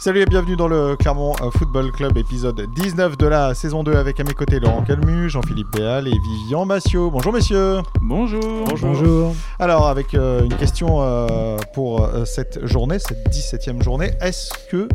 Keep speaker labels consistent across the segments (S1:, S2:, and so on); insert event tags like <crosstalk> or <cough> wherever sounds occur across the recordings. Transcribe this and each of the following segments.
S1: Salut et bienvenue dans le Clermont euh, Football Club, épisode 19 de la saison 2 avec à mes côtés Laurent Calmu, Jean-Philippe Béal et Vivian Massiot. Bonjour messieurs.
S2: Bonjour.
S3: Bonjour.
S1: Alors avec euh, une question euh, pour euh, cette journée, cette 17e journée, est-ce que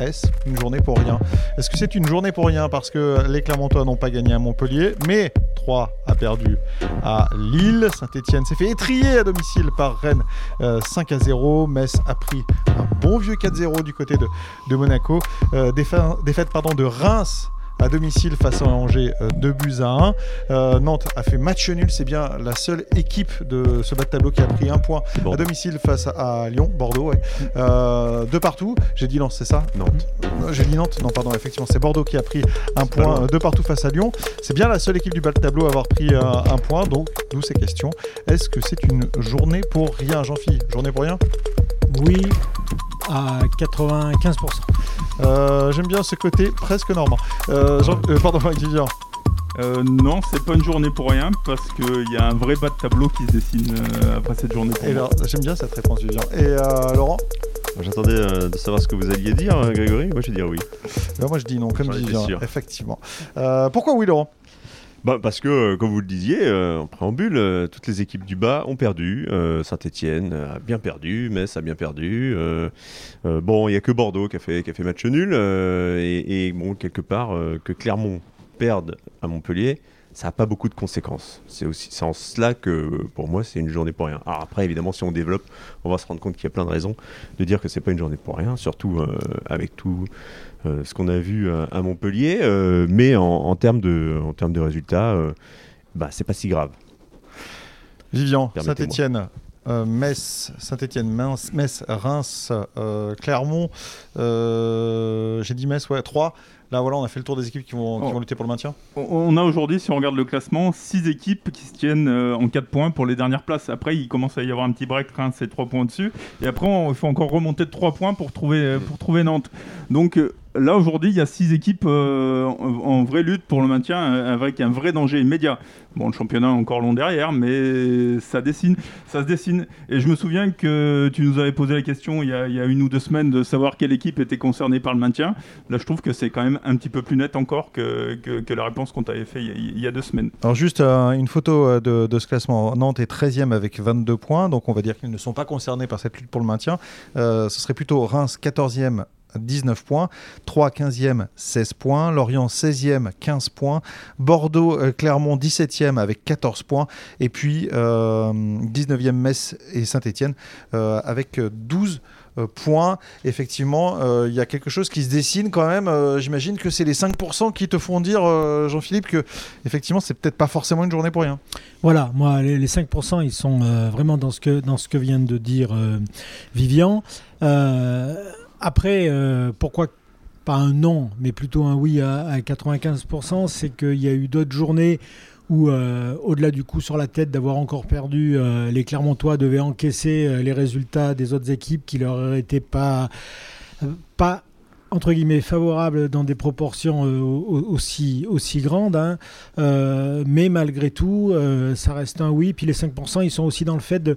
S1: est-ce une journée pour rien? Est-ce que c'est une journée pour rien parce que les Clermontois n'ont pas gagné à Montpellier, mais 3 a perdu à Lille, Saint-Etienne s'est fait étrier à domicile par Rennes euh, 5 à 0, Metz a pris un bon vieux 4-0 du côté de, Monaco, euh, défaite, pardon, de Reims à domicile face à Angers, 2 buts à 1. Euh, Nantes a fait match nul, c'est bien la seule équipe de ce bas de tableau qui a pris un point à domicile face à Lyon, Bordeaux, ouais. euh, de partout. J'ai dit Lens, c'est ça
S2: Nantes.
S1: Euh, J'ai dit Nantes, non pardon, effectivement, c'est Bordeaux qui a pris un point euh, de partout face à Lyon. C'est bien la seule équipe du bas de tableau à avoir pris euh, un point, donc d'où ces questions. Est-ce que c'est une journée pour rien, Jean-Philippe Journée pour rien?
S3: Oui, à 95%.
S1: Euh, J'aime bien ce côté presque normand. Euh, Jean- euh, pardon, <laughs> Vivian.
S2: Euh, non, c'est pas une journée pour rien parce qu'il y a un vrai bas de tableau qui se dessine euh, après cette journée.
S1: J'aime bien cette réponse, Vivian. Et euh, Laurent
S4: J'attendais euh, de savoir ce que vous alliez dire, Grégory. Moi, je vais dire oui.
S1: Ben, Moi je dis non, comme effectivement. Euh, pourquoi oui, Laurent?
S4: Bah, parce que, euh, comme vous le disiez, euh, en préambule, euh, toutes les équipes du bas ont perdu. Saint-Etienne a bien perdu, Metz a bien perdu. Bon, il n'y a que Bordeaux qui a fait, qui a fait match nul. et, bon, quelque part, que Clermont perde à Montpellier, ça n'a pas beaucoup de conséquences. C'est aussi en cela que, pour moi, c'est une journée pour rien. Alors après, évidemment, si on développe, on va se rendre compte qu'il y a plein de raisons de dire que c'est pas une journée pour rien, surtout avec tout ce qu'on a vu euh, à Montpellier. euh, mais en, en termes de, en termes de résultats, euh, bah, c'est pas si grave.
S1: Vivian. Saint-Etienne. euh, Metz, Saint-Etienne, Metz, Metz, Reims, euh, Clermont, euh, j'ai dit Metz, ouais, 3. Là, voilà, on a fait le tour des équipes qui vont, qui
S2: Oh.
S1: vont lutter pour le maintien.
S2: On- a aujourd'hui, si on regarde le classement, 6 équipes qui se tiennent euh, en 4 points pour les dernières places. Après, il commence à y avoir un petit break, Reims c'est 3 points dessus. Et après, il faut encore remonter de 3 points pour trouver, euh, pour trouver Nantes. Donc euh, là, aujourd'hui, il y a 6 équipes euh, en, vraie lutte pour le maintien euh, avec un vrai danger immédiat. Bon, le championnat est encore long derrière, mais ça dessine, ça se dessine. Et je me souviens que tu nous avais posé la question il y a, une ou deux semaines de savoir quelle équipe était concernée par le maintien. Là, je trouve que c'est quand même un petit peu plus net encore que, la réponse qu'on t'avait fait il y, a, deux semaines.
S1: Alors, juste euh, une photo de, ce classement. Nantes est 13e avec 22 points, donc on va dire qu'ils ne sont pas concernés par cette lutte pour le maintien. Ce serait plutôt Reims 14e. 19 points, 3 15e 16 points, Lorient 16e 15 points, Bordeaux euh, Clermont 17e avec 14 points et puis euh, 19e Metz et Saint-Étienne euh, avec euh, 12 euh, points. Effectivement, il y a quelque chose qui se dessine quand même. J'imagine que c'est les 5% qui te font dire, Jean-Philippe, que effectivement, c'est peut-être pas forcément une journée pour rien.
S3: Voilà, moi, les, les 5%, ils sont vraiment dans ce, que, dans ce que vient de dire Vivian. Après, euh, pourquoi pas un non, mais plutôt un oui à, à 95%, c'est qu'il y a eu d'autres journées où, euh, au-delà du coup sur la tête d'avoir encore perdu, euh, les Clermontois devaient encaisser les résultats des autres équipes qui leur étaient pas, pas entre guillemets favorables dans des proportions au- aussi, aussi grandes. hein. Mais malgré tout, ça reste un oui. Puis les 5%, ils sont aussi dans le fait de...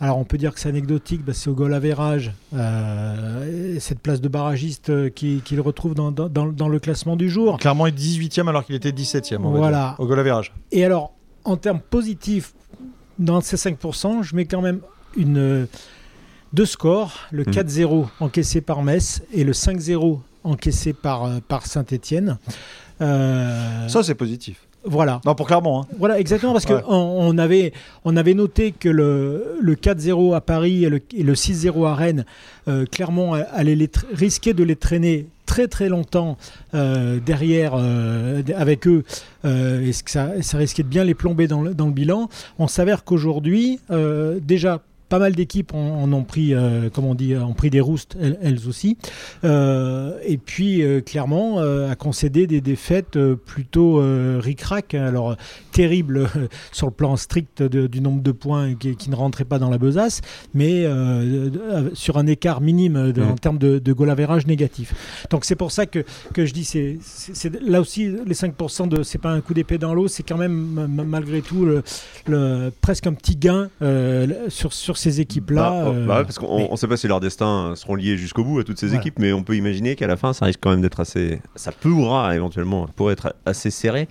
S3: Alors on peut dire que c'est anecdotique, bah, c'est au goal euh, et cette place de barragiste euh, qui- qu'il retrouve dans, dans- dans- dans le classement du jour.
S1: Clairement, il est 18e alors qu'il était 17e. on va
S3: Voilà.
S1: dire, au goal.
S3: Et alors, en termes positifs, dans ces 5%, je mets quand même une, euh, deux scores, le
S4: Mhm.
S3: 4-0 encaissé par Metz et le 5-0 encaissé par, par Saint-Étienne.
S1: Ça, c'est positif.
S3: Voilà.
S1: Non, pour Clermont. Hein.
S3: Voilà, exactement, parce
S1: Ouais.
S3: qu'on on avait, on avait noté que le, le 4-0 à Paris et le, et le 6-0 à Rennes, euh, Clermont allait les risquer de les traîner très très longtemps euh, derrière euh, avec eux euh, et que ça, ça risquait de bien les plomber dans le, dans le bilan. On s'avère qu'aujourd'hui, déjà pas mal d'équipes en, en ont pris, euh, comme on dit, ont pris des roustes, elles, elles aussi. Euh, et puis, euh, clairement, euh, a concédé des défaites euh, plutôt euh, ric-rac. Alors, terrible euh, sur le plan strict de- du nombre de points qui, qui ne rentraient pas dans la besace, mais euh, euh, sur un écart minime de- en
S4: Mm.
S3: termes de, de goal average négatif. Donc, c'est pour ça que, que je dis, c'est là aussi, les 5%, de c'est pas un coup d'épée dans l'eau, c'est quand même, ma- malgré tout, le, le- presque un petit gain euh, sur, sur ces équipes-là.
S4: Bah, oh,
S3: euh,
S4: bah ouais, parce qu'on
S3: mais-
S4: ne sait pas si leurs destins seront liés jusqu'au bout à toutes ces
S3: Voilà.
S4: équipes, mais on peut imaginer qu'à la fin, ça risque quand même d'être assez. Ça pourra éventuellement pourrait être assez serré.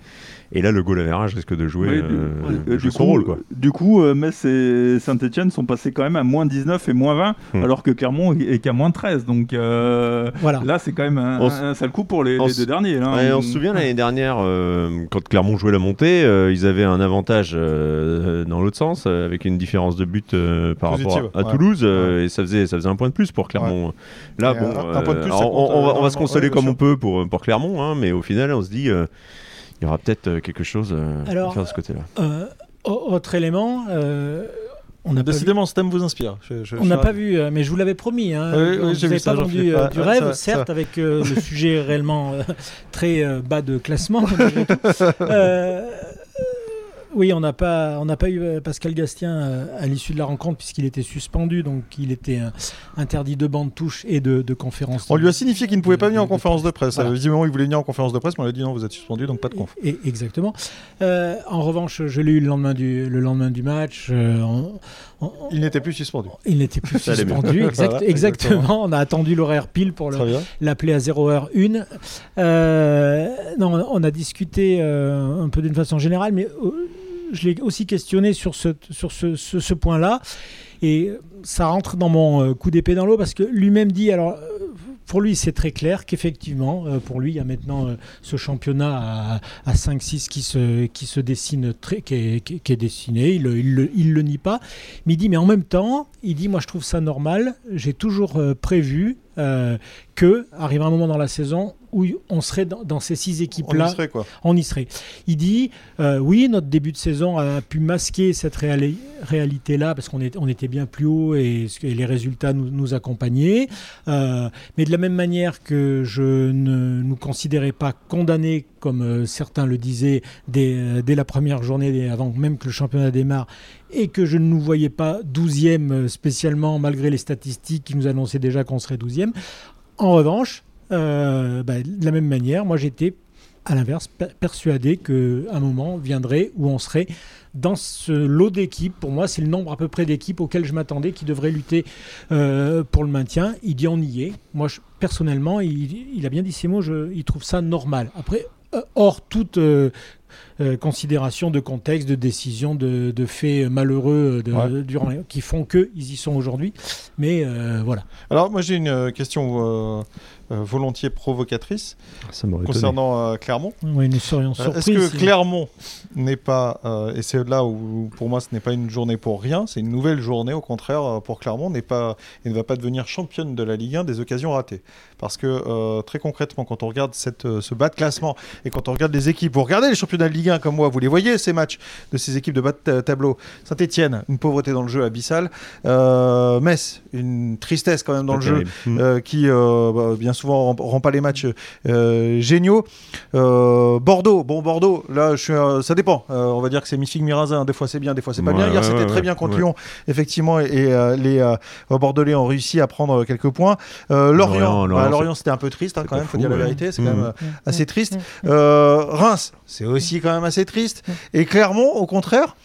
S4: Et là, le goal average risque de jouer,
S2: Oui, du-
S4: euh, jouer son
S2: coup,
S4: rôle. Quoi.
S2: du coup, euh, Metz et Saint-Etienne sont passés quand même à moins 19 et moins 20,
S4: Hmm.
S2: alors que Clermont est qu'à moins 13. Donc euh,
S3: Voilà.
S2: là, c'est quand même un, sale coup pour les, deux derniers. Là.
S4: Ouais, on se souvient l'année dernière, euh, quand Clermont jouait la montée, euh, ils avaient un avantage euh, dans l'autre sens, avec une différence de but euh, par
S1: Positive,
S4: rapport à, à
S1: ouais.
S4: Toulouse, euh, et ça faisait, ça faisait un point de plus pour Clermont. Là, bon, on, va, on va se consoler comme on peut pour, pour Clermont, hein, mais au final, on se dit, euh, il y aura peut-être euh, quelque chose euh,
S3: Alors,
S4: à faire de ce côté-là.
S3: Euh, au- autre élément, euh, on n'a pas vu.
S1: Décidément, ce thème vous inspire. Je- je-
S3: On n'a pas vu, mais je vous l'avais promis. Hein,
S1: Oui, oui, j'ai vu ça,
S3: pas vendu euh,
S1: Ah,
S3: du
S1: ah,
S3: rêve,
S1: ça-
S3: certes,
S1: ça-
S3: avec euh, le sujet réellement euh, très euh, bas de classement. <laughs> oui, on n'a pas, on n'a pas eu euh, Pascal Gastien euh, à l'issue de la rencontre puisqu'il était suspendu, donc il était euh, interdit de banc de touche et de, de conférence.
S1: On lui a signifié qu'il ne pouvait pas venir en
S3: de-
S1: conférence de presse.
S3: Voilà.
S1: Visiblement, il voulait venir en conférence de presse, mais on lui a dit non, vous êtes suspendu, donc pas de conf.
S3: Et- exactement. Euh, en revanche, je l'ai eu le lendemain du, le lendemain du match. euh, on- on-
S1: Il n'était plus suspendu.
S3: il n'était plus <laughs>
S4: Ça
S3: suspendu. <laughs> exact-
S1: Voilà,
S3: exactement.
S1: exactement.
S3: On a attendu l'horaire pile pour l'appeler à 0h01. Euh, non, on a discuté euh, un peu d'une façon générale, mais euh, je l'ai aussi questionné sur ce, point-là. Et ça rentre dans mon euh, coup d'épée dans l'eau parce que lui-même dit, alors euh, pour lui c'est très clair qu'effectivement, euh, pour lui il y a maintenant ce championnat à, à 5-6 qui se, dessine, qui, est, qui dessiné, il, il, le- nie pas. Mais il dit, mais en même temps, il dit, moi je trouve ça normal, j'ai toujours prévu euh, que arrive un moment dans la saison où on serait dans, dans ces six
S1: On y
S3: équipes-là,
S1: serait quoi.
S3: on y serait. Il dit, euh, oui, notre début de saison a pu masquer cette réali- réalité-là parce qu'on on était bien plus haut et, les résultats nous, nous accompagnaient. Euh, mais de la même manière que je ne nous considérais pas condamnés, comme euh, certains le disaient, dès, dès la première journée, avant même que le championnat démarre, et que je ne nous voyais pas 12e euh, spécialement, malgré les statistiques qui nous annonçaient déjà qu'on serait 12e. En revanche, euh, bah, de la même manière, moi j'étais à l'inverse per- persuadé qu'un moment viendrait où on serait dans ce lot d'équipes. Pour moi, c'est le nombre à peu près d'équipes auxquelles je m'attendais qui devraient lutter euh, pour le maintien. Il dit on y est. Moi, je- personnellement, il, il a bien dit ces mots, je, il trouve ça normal. Après, euh, hors toute euh, euh, considération de contexte, de décision, de, de faits malheureux de-
S1: Ouais.
S3: durant, qui font qu'ils y sont aujourd'hui. Mais euh, voilà.
S1: Alors, moi, j'ai une question volontiers provocatrice
S4: Ça
S1: concernant euh, Clermont.
S3: Oui, nous serions
S1: Euh,
S3: surpris.
S1: Est-ce que
S3: si-
S1: Clermont n'est pas, euh, et c'est là où pour moi ce n'est pas une journée pour rien, c'est une nouvelle journée au contraire euh, pour Clermont, n'est pas, et ne va pas devenir championne de la Ligue 1 des occasions ratées. Parce que euh, très concrètement, quand on regarde cette, euh, ce bas de classement et quand on regarde les équipes, vous regardez les championnats de Ligue 1 comme moi, vous les voyez ces matchs de ces équipes de bas de ta- tableau. Saint-Etienne, une pauvreté dans le jeu abyssale. Euh, Metz, une tristesse quand même dans le jeu
S4: terrible.
S1: Euh, qui euh, bah, bien souvent rend, rend pas les matchs euh, géniaux. Euh, Bordeaux, bon Bordeaux, là je suis, euh, ça dépend. Euh, on va dire que c'est mi-figue mi-raisin. Des fois c'est bien, des fois c'est pas
S4: Ouais,
S1: bien. Hier
S4: ouais,
S1: c'était
S4: ouais,
S1: très
S4: ouais.
S1: bien contre
S4: Ouais.
S1: Lyon, effectivement, et, et, euh, les euh, Bordelais ont réussi à prendre quelques points. Euh, Lorient,
S4: Lorient,
S1: bah,
S4: Lorient,
S1: Lorient c'était un peu triste hein, quand même, faut
S4: fou,
S1: dire la vérité, c'est quand même euh, assez triste. Euh, Reims, c'est aussi quand même assez triste. Et Clermont, au contraire.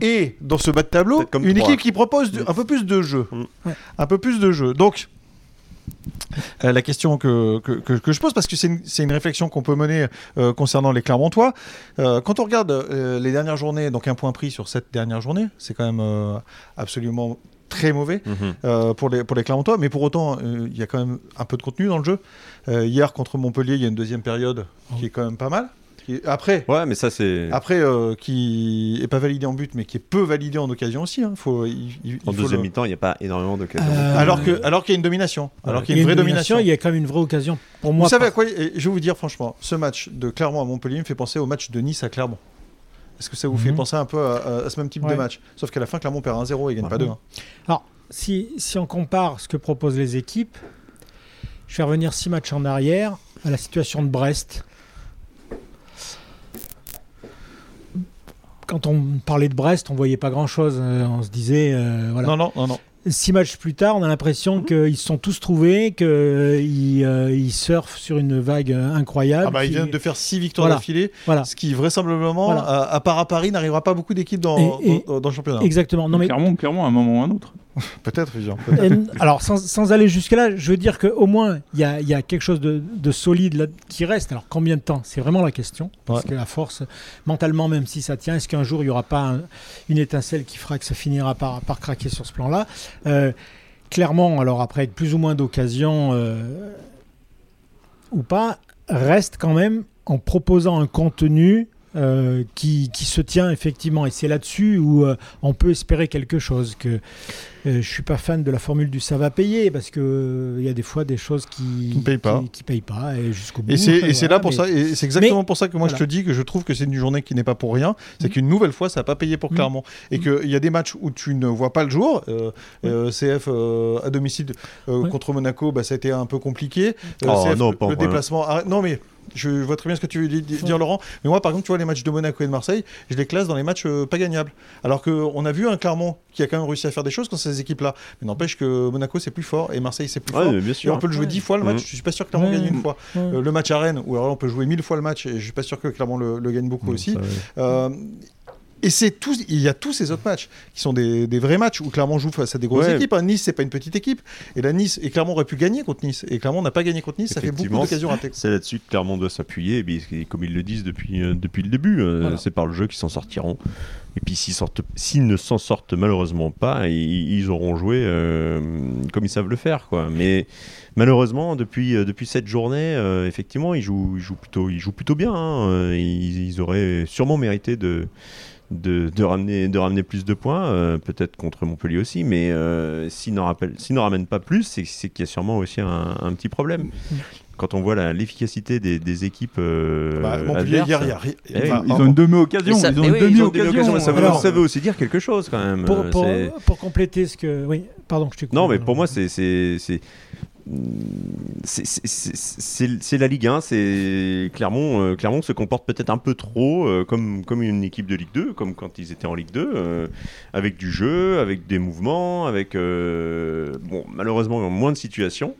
S1: Et dans ce bas de tableau, une équipe qui propose du- un peu plus de jeu.
S4: Mm.
S3: Ouais.
S1: Un peu plus de jeu. Donc, euh, la question que, que, que- que je pose, parce que c'est une, réflexion qu'on peut mener euh, concernant les Clermontois. Euh, quand on regarde euh, les dernières journées, donc un point pris sur cette dernière journée, c'est quand même euh, absolument très mauvais
S4: Mhm.
S1: euh, pour, les, pour les Clermontois, mais pour autant, euh, il y a quand même un peu de contenu dans le jeu. Euh, hier, contre Montpellier, il y a une deuxième période qui est quand même pas mal. Après,
S4: Ouais, mais ça, c'est.
S1: après euh, qui est pas validé en but, mais qui est peu validé en occasion aussi. hein. Faut, il- il- il
S4: En
S1: faut
S4: deuxième
S1: le-
S4: mi-temps, il n'y a pas énormément d'occasions.
S3: Euh,
S1: Alors que, alors qu'il y a une domination, alors
S4: Ouais.
S1: qu'il y a une vraie domination.
S3: Il y a quand même une vraie occasion pour moi.
S1: Vous savez à quoi Je vais vous dire franchement, ce match de Clermont à Montpellier me fait penser au match de Nice à Clermont. Est-ce que ça vous fait
S3: Mhm.
S1: penser un peu à, ce même type de match? Sauf qu'à la fin, Clermont perd 1-0 et gagne pas 2
S3: Alors, si, si on compare ce que proposent les équipes, je vais revenir six matchs en arrière à la situation de Brest. Quand on parlait de Brest, on voyait pas grand-chose. euh, on se disait, euh, voilà.
S1: Non, non, non, non.
S3: six matchs plus tard, on a l'impression
S1: Mhm.
S3: qu'ils se sont tous trouvés, qu'ils euh, ils surfent sur une vague incroyable.
S1: Ah bah, ils viennent de faire 6 victoires
S3: Voilà.
S1: d'affilée,
S3: Voilà.
S1: ce qui vraisemblablement,
S3: Voilà.
S1: à, à part à Paris, n'arrivera pas beaucoup d'équipes dans, le championnat.
S3: Exactement. Non, mais
S2: Clairement, clairement, à un moment ou à un autre. <laughs>
S1: Peut-être. <laughs>
S3: Euh, alors, sans, sans aller jusque-là, je veux dire qu'au moins, il y a, il y a quelque chose de, de solide là, qui reste. Alors, combien de temps? C'est vraiment la question. Parce
S1: Ouais.
S3: que la force, mentalement, même si ça tient, est-ce qu'un jour, il n'y aura pas un- une étincelle qui fera que ça finira par, par craquer sur ce plan-là? Euh, Clairement, alors après, avec plus ou moins d'occasions euh, ou pas, reste quand même en proposant un contenu euh, qui, qui se tient effectivement. Et c'est là-dessus où euh, on peut espérer quelque chose. Que euh, je suis pas fan de la formule du ça va payer parce que euh, il y a des fois des choses qui
S1: ne payent pas.
S3: qui, qui payent pas et jusqu'au bout.
S1: Et c'est et c'est
S3: voilà,
S1: là pour
S3: mais-
S1: ça, et c'est exactement
S3: mais-
S1: pour ça que moi je te dis que je trouve que c'est une journée qui n'est pas pour rien. C'est
S3: Mm.
S1: qu'une nouvelle fois, ça n'a pas payé pour
S3: Mm.
S1: Clermont. Et
S3: Mm.
S1: qu'il y a des matchs où tu ne vois pas le jour. Euh, euh, CF euh, à domicile euh,
S3: Ouais.
S1: contre Monaco, bah, ça a été un peu compliqué. Euh,
S4: Oh,
S1: CF,
S4: non,
S1: le,
S4: pas
S1: le
S4: vrai.
S1: déplacement. arrête- Non, mais. Je vois très bien ce que tu veux di- di- dire, Laurent. Mais moi, par exemple, tu vois, les matchs de Monaco et de Marseille, je les classe dans les matchs euh, pas gagnables. Alors qu'on a vu un Clermont qui a quand même réussi à faire des choses quand ces équipes-là. Mais n'empêche que Monaco, c'est plus fort et Marseille, c'est plus
S4: Ouais,
S1: fort. Et on peut le jouer
S3: Ouais.
S1: dix fois le match.
S4: Mhm.
S1: Je suis pas sûr que Clermont gagne une fois.
S3: Ouais.
S1: Euh, le match à Rennes, où alors on peut jouer mille fois le match, et je suis pas sûr que Clermont le, le gagne beaucoup aussi.
S4: Ça, ouais.
S1: Euh, et c'est tous, il y a tous ces autres matchs qui sont des, des vrais matchs où Clermont joue face à des grosses
S4: Ouais.
S1: équipes. hein. Nice, c'est pas une petite équipe. Et la Nice, et Clermont aurait pu gagner contre Nice. Et Clermont n'a pas gagné contre Nice. Ça fait beaucoup d'occasions ratées.
S4: C'est là-dessus que Clermont doit s'appuyer, et comme ils le disent depuis, euh, depuis le début, euh,
S3: Voilà.
S4: c'est par le jeu qu'ils s'en sortiront. Et puis s'ils, sortent, s'ils ne s'en sortent malheureusement pas, ils, ils auront joué euh, comme ils savent le faire. Quoi. Mais malheureusement, depuis, depuis cette journée, euh, effectivement, ils jouent, ils, jouent plutôt, ils jouent plutôt bien. hein. Ils, ils auraient sûrement mérité de, de, de ramener, de ramener plus de points, euh, peut-être contre Montpellier aussi, mais euh, s'ils n'en ramènent pas plus, c'est, qu'il y a sûrement aussi un, un petit problème. Quand on voit la- l'efficacité des, des équipes euh,
S1: Bah, Montpellier,
S4: adverses,
S1: hier, hier.
S4: Eh
S2: Ils ont une demi-occasion.
S4: ça-
S2: Ils ont
S4: mais
S2: une
S4: oui, ils ont une
S2: demi-occasion.
S4: demi-occasion, mais ça, veut,
S3: Alors-
S4: ça veut aussi dire quelque chose quand même.
S3: Pour, pour, compléter ce que. Oui, pardon, je te.
S4: Non, mais pour moi, c'est c'est la Ligue 1. C'est Clermont. euh, Clermont se comporte peut-être un peu trop euh, comme comme une équipe de Ligue 2, comme quand ils étaient en Ligue 2, euh, avec du jeu, avec des mouvements, avec bon malheureusement moins de situations.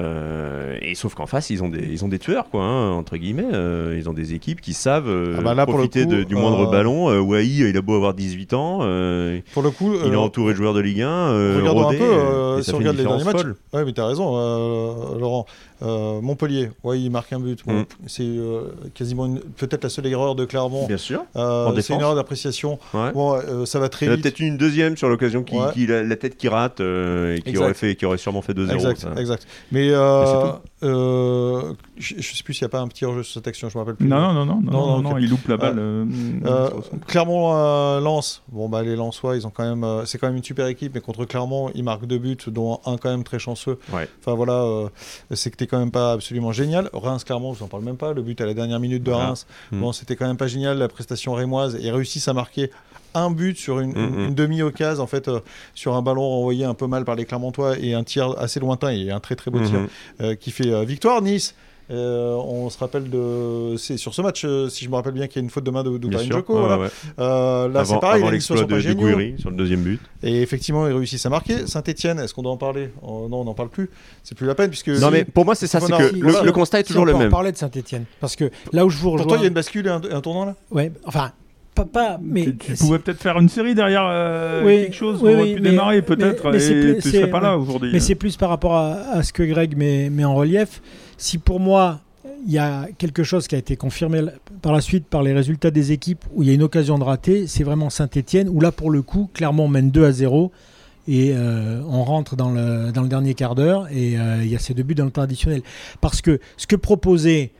S4: Euh, et sauf qu'en face, ils ont des, ils ont des tueurs, quoi, hein, entre guillemets. Euh, ils ont des équipes qui savent euh,
S1: Ah bah là,
S4: profiter
S1: coup,
S4: de- du moindre ballon. Wai, il a beau avoir 18 ans,
S1: Pour le coup,
S4: il est entouré de joueurs de Ligue 1. Euh,
S1: Regardons
S4: rodés,
S1: un peu, si on regarde les derniers matchs. Ouais, mais t'as raison, Laurent. Euh, Montpellier, ouais, il marque un but. Bon,
S4: Mm.
S1: C'est euh, quasiment peut-être la seule erreur de Clermont.
S4: Bien sûr.
S1: Euh, c'est une erreur d'appréciation.
S4: Ouais.
S1: Bon, euh, ça va très
S4: Il y en a
S1: vite.
S4: peut-être une deuxième sur l'occasion qui,
S1: Ouais.
S4: qui- la, la tête qui rate et qui
S1: Exact.
S4: aurait, fait, qui aurait sûrement fait 2-0.
S1: Exact, exact. Mais
S4: c'est
S1: euh, je, je sais plus s'il n'y a pas un petit hors-jeu sur cette action, je me rappelle plus.
S2: Non, non, non, non, non,
S1: Non,
S2: non,
S1: ok.
S2: non, il loupe la
S1: Euh,
S2: balle. euh,
S1: Euh. Clermont euh, Lens. Bon bah les Lensois, ils ont quand même, euh, c'est quand même une super équipe, mais contre Clermont, ils marquent deux buts, dont un quand même très chanceux.
S4: Ouais.
S1: Enfin voilà, euh, c'est que t'es quand même pas absolument génial. Reims Clermont, je vous en parle même pas. Le but à la dernière minute de. Reims,
S4: Mm.
S1: bon c'était quand même pas génial la prestation rémoise. Ils réussissent à marquer un but sur une, une- une demi-occasion en fait euh, sur un ballon renvoyé un peu mal par les Clermontois et un tir assez lointain et un très très beau tir
S4: Mhm.
S1: euh, qui fait euh, victoire Nice. Euh, on se rappelle de c'est sur ce match euh, si je me rappelle bien qu'il y a une faute de main de
S4: Ouais,
S1: voilà.
S4: ouais.
S1: Euh, là c'est pareil
S4: avant
S1: les Niçois
S4: l'exploit
S1: sont
S4: de,
S1: pas
S4: de
S1: géniaux
S4: Gouiri sur le deuxième but.
S1: et effectivement ils réussissent à marquer Saint-Etienne est-ce qu'on doit en parler? Oh, non on n'en parle plus c'est plus la peine puisque
S4: Non, mais pour moi, c'est ça. C'est que
S1: Si,
S4: le,
S1: voilà.
S4: le constat est
S3: Si
S4: toujours
S3: on
S4: le
S3: peut
S4: même.
S3: parler de Saint-Etienne. Parce que là où je vous
S1: pour
S3: rejoins.
S1: toi il y a une bascule et un, et un tournant là?
S3: Ouais, enfin, pas. pas mais
S2: tu, tu pouvais peut-être faire une série derrière euh,
S3: Oui,
S2: quelque chose
S3: oui,
S2: aurait
S3: oui,
S2: pu
S3: mais-
S2: démarrer peut-être
S3: mais- mais c'est
S2: et
S3: plus-
S2: tu serais pas là aujourd'hui.
S3: Mais c'est plus par rapport à, à ce que Greg met, met en relief. Si pour moi, il y a quelque chose qui a été confirmé par la suite par les résultats des équipes où il y a une occasion de rater, c'est vraiment Saint-Etienne, où là, pour le coup, clairement, on mène 2 à 0. Et euh, on rentre dans le, dernier quart d'heure et euh, il y a ces deux buts dans le temps additionnel. Parce que ce que proposait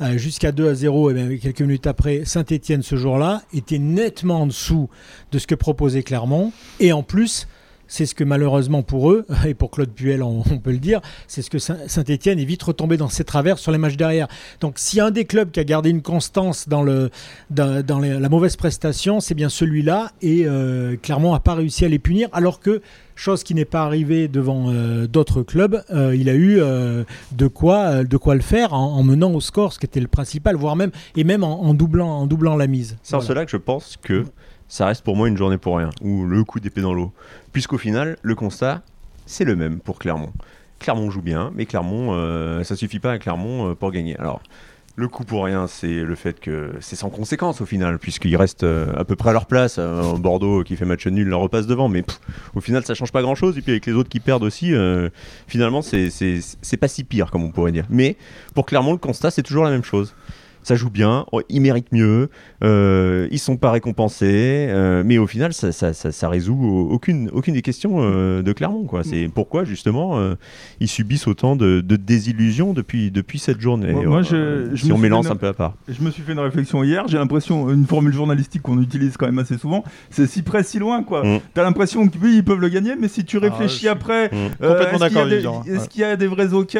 S3: euh, jusqu'à 2 à 0, et bien quelques minutes après, Saint-Etienne ce jour-là, était nettement en dessous de ce que proposait Clermont. Et en plus, c'est ce que malheureusement pour eux, <laughs> et pour Claude Puel on, on peut le dire, c'est ce que Saint- Saint-Etienne est vite retombé dans ses travers sur les matchs derrière. Donc s'il y a un des clubs qui a gardé une constance dans, le, dans, dans les- la mauvaise prestation, c'est bien celui-là, et euh, Clermont n'a pas réussi à les punir, alors que, chose qui n'est pas arrivée devant euh, d'autres clubs, euh, il a eu euh, de, quoi, de quoi le faire en, en menant au score, ce qui était le principal, voire même, et même en, en doublant, en doublant la mise.
S4: C'est en cela que je pense que ça reste pour moi une journée pour rien, ou le coup d'épée dans l'eau. Puisqu'au final, le constat, c'est le même pour Clermont. Clermont joue bien, mais Clermont, euh, ça suffit pas à Clermont euh, pour gagner. Alors, le coup pour rien, c'est le fait que c'est sans conséquence au final, puisqu'ils restent euh, à peu près à leur place. Bordeaux qui fait match nul leur repasse devant, mais au final, ça change pas grand chose. Et puis avec les autres qui perdent aussi, euh, finalement, c'est pas si pire, comme on pourrait dire. Mais pour Clermont, le constat, c'est toujours la même chose. Ça joue bien, oh, ils méritent mieux, euh, ils sont pas récompensés, euh, mais au final, ça, ça, ça- ça résout au- aucune, aucune des questions euh, de Clermont. quoi. C'est pourquoi, justement, euh, ils subissent autant de, de désillusions depuis, depuis cette journée.
S2: Moi- moi,
S4: Euh,
S2: je- je
S4: si
S2: me
S4: on
S2: fait
S4: un peu à part.
S2: Je me suis fait une réflexion hier, j'ai l'impression, une formule journalistique qu'on utilise quand même assez souvent, c'est si près, si loin, quoi.
S4: Mm.
S2: T'as l'impression que oui, ils peuvent le gagner, mais si tu
S1: Ah,
S2: réfléchis
S1: je
S2: après,
S4: Mm.
S2: euh, est-ce qu'il y a des-
S1: Vivian,
S2: Est-ce
S1: ouais.
S2: qu'il y a des vraies occasions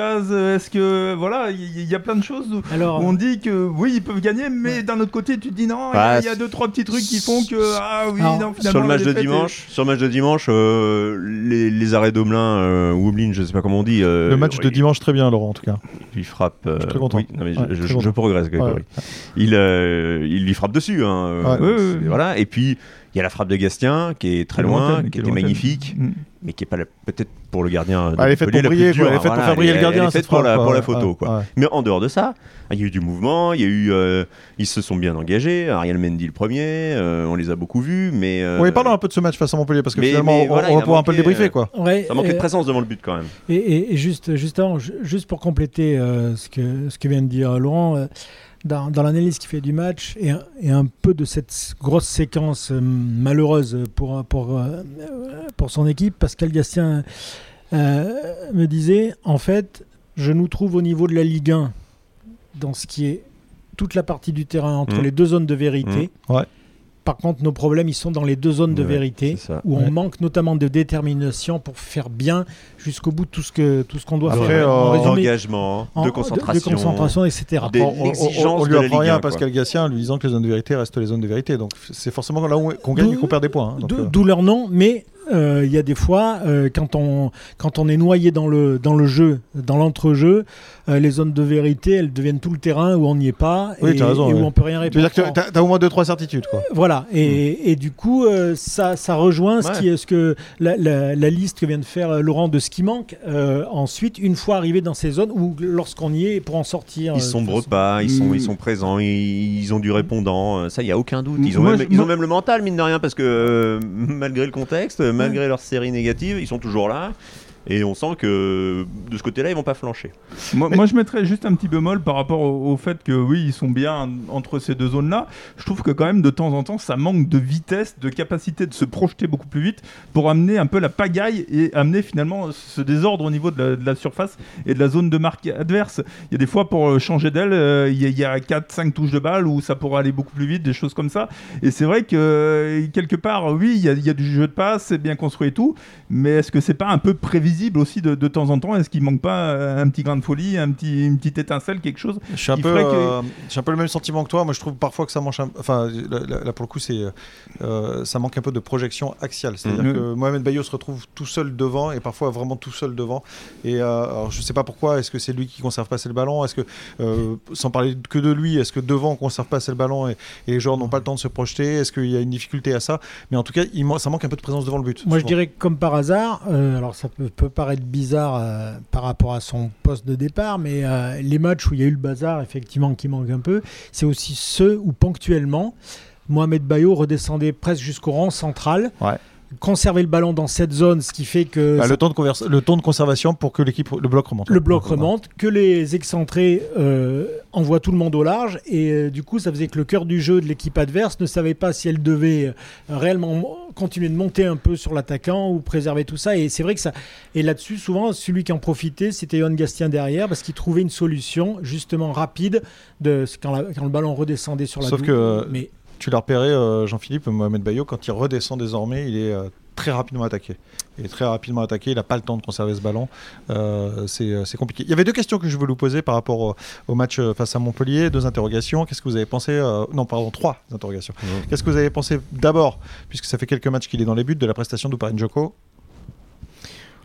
S2: Est-ce que, voilà, il y, a plein de choses où,
S3: Alors,
S2: où on dit que oui, ils peuvent gagner, mais d'un autre côté, tu te dis non, il y a-
S4: Bah,
S2: il y, a deux, trois petits trucs qui font que, ah oui,
S3: Alors,
S2: non, finalement.
S4: Sur le match de dimanche, sur le match de dimanche, euh, les, les arrêts d'Omelin euh, ou Oblin, je sais pas comment on dit. euh,
S1: Le match de
S4: il-
S1: dimanche, très bien, Laurent, en tout cas.
S4: Il frappe. euh,
S1: suis très content.
S4: oui, non, mais je-
S1: Ouais,
S4: je,
S1: très
S4: je
S1: content.
S4: progresse, Grégory.
S1: Ouais.
S4: Il, euh, il lui frappe dessus. Hein, euh,
S1: Ouais.
S2: Oui, oui,
S4: c'est-
S2: oui.
S4: Voilà. Et puis, il y a la frappe de Gastien qui est très loin,
S2: lointaine,
S4: qui
S2: est
S4: était
S2: lointaine.
S4: magnifique,
S2: Mm.
S4: mais qui est pas peut-être pour le gardien. de
S1: Ah, elle est faite pour
S4: la plus
S1: briller, quoi.
S4: dure,
S1: Elle est faite pour
S4: voilà.
S1: faire briller le gardien.
S4: Elle est
S1: cette
S4: faite pour la,
S1: frappe,
S4: pour la photo,
S1: ouais,
S4: quoi.
S1: ouais.
S4: Mais en dehors de ça, il y a eu du mouvement, il y a eu, euh, ils se sont bien engagés. Ariel Mendy le premier, euh, on les a beaucoup vus, mais euh,
S1: Oui, parlons un peu de ce match face à Montpellier, parce que
S4: mais-
S1: finalement,
S4: mais
S1: on-
S4: voilà,
S1: on va
S4: a
S1: pouvoir un peu le débriefer,
S4: euh,
S1: quoi.
S3: ouais,
S4: ça manquait de présence devant le but quand même.
S3: Et, et- et juste, juste, avant, ju- juste pour compléter euh, ce, que, ce que vient de dire Laurent, euh, dans, dans l'analyse qu'il fait du match et, un- et un peu de cette grosse séquence euh, malheureuse pour, pour, euh, pour son équipe, Pascal Gastien euh, me disait en fait, je nous trouve au niveau de la Ligue 1 dans ce qui est toute la partie du terrain entre
S4: Mhm.
S3: les deux zones de vérité.
S1: Ouais.
S3: Par contre, nos problèmes, ils sont dans les deux zones de
S4: Ouais,
S3: vérité, où
S1: Ouais.
S3: on manque notamment de détermination pour faire bien jusqu'au bout de tout ce que tout ce qu'on doit
S1: Après,
S3: faire.
S1: euh,
S3: En résumé,
S4: D'engagement,
S3: en-
S4: de concentration.
S3: de concentration, etc.
S4: Des-
S1: On, on- on- lui apprend rien
S4: 1,
S1: à Pascal
S4: quoi.
S1: Gatien en lui disant que les zones de vérité restent les zones de vérité. Donc c'est forcément là où qu'on gagne et qu'on perd des points. hein.
S3: D'où
S1: euh,
S3: d'où leur nom, mais il y a des fois, euh, quand, on, quand on est noyé dans le, dans le jeu, dans l'entrejeu, euh, les zones de vérité, elles deviennent tout le terrain où on n'y est pas
S1: Oui,
S3: et,
S1: t'as raison,
S3: et où
S1: ouais.
S3: on peut rien
S1: tu veux
S3: répondre.
S1: dire que t'as, t'as au moins 2-3 certitudes, quoi.
S3: Voilà, et, et du coup, euh, ça, ça rejoint ce,
S4: Ouais.
S3: qui est, ce que la, la- la liste que vient de faire euh, Laurent de ce qui manque. euh, ensuite, une fois arrivé dans ces zones où, lorsqu'on y est, pour en sortir.
S4: Ils
S3: euh, de
S4: sombrent pas, ils sont, ils sont présents, ils, ils ont du répondant, euh, ça, il n'y a aucun doute. Ils ont,
S2: Moi,
S4: même,
S2: je-
S4: ils ont même le mental, mine de rien, parce que euh, malgré le contexte, malgré leur série négative, ils sont toujours là. Et on sent que de ce côté-là, ils vont pas flancher.
S2: Moi, je mettrais juste un petit bémol par rapport au, au fait que oui, ils sont bien entre ces deux zones-là. Je trouve que quand même de temps en temps, ça manque de vitesse, de capacité de se projeter beaucoup plus vite pour amener un peu la pagaille et amener finalement ce désordre au niveau de la, de la surface et de la zone de marque adverse. Il y a des fois pour euh, changer d'aile, euh, il y a- il y a 4-5 touches de balle où ça pourrait aller beaucoup plus vite, des choses comme ça. Et c'est vrai que euh, quelque part, oui, il y, a- il y a du jeu de passe, c'est bien construit et tout, mais est-ce que c'est pas un peu prévisible aussi de, de temps en temps Est-ce qu'il manque pas euh, un petit grain de folie, un petit, une petite étincelle, quelque chose
S1: Je suis un peu,
S2: que-
S1: euh, j'ai un peu le même sentiment que toi. Moi, je trouve parfois que ça manque. un- Enfin, là, là- là, pour le coup, c'est, euh, ça manque un peu de projection axiale. C'est-à-dire
S2: Mhm.
S1: que Mohamed Bayo se retrouve tout seul devant et parfois vraiment tout seul devant. Et euh, alors, je sais pas pourquoi. Est-ce que c'est lui qui conserve pas assez le ballon? Est-ce que, euh, sans parler que de lui, est-ce que devant on conserve pas assez le ballon et, et les joueurs n'ont pas le temps de se projeter? Est-ce qu'il y a une difficulté à ça? Mais en tout cas, il man- ça manque un peu de présence devant le but.
S3: Moi, je dirais que comme par hasard, euh, alors ça peut, peut paraître bizarre euh, par rapport à son poste de départ, mais euh, les matchs où il y a eu le bazar, effectivement, qui manquent un peu, c'est aussi ceux où ponctuellement, Mohamed Bayo redescendait presque jusqu'au rang central. Conservait le ballon dans cette zone, ce qui fait que
S1: Bah,
S3: ça-
S1: le, temps de converse- le temps de conservation pour que l'équipe, le bloc remonte.
S3: le bloc remonte, que les excentrés euh, envoient tout le monde au large, et euh, du coup, ça faisait que le cœur du jeu de l'équipe adverse ne savait pas si elle devait euh, réellement continuer de monter un peu sur l'attaquant ou préserver tout ça. Et c'est vrai que ça. Et là-dessus, souvent, celui qui en profitait, c'était Johan Gastien derrière, parce qu'il trouvait une solution justement rapide de quand, la- quand le ballon redescendait sur la
S1: Sauf
S3: double.
S1: que-
S3: Mais
S1: Tu l'as repéré, euh, Jean-Philippe, Mohamed Bayo, quand il redescend désormais, il est euh, très rapidement attaqué. Il est très rapidement attaqué, il n'a pas le temps de conserver ce ballon. Euh, c'est compliqué. Il y avait deux questions que je voulais vous poser par rapport au, au match face à Montpellier, deux interrogations. Qu'est-ce que vous avez pensé euh, Non, pardon, trois interrogations.
S4: Mhm.
S1: Qu'est-ce que vous avez pensé d'abord, puisque ça fait quelques matchs qu'il est dans les buts, de la prestation d'Uparin Joko?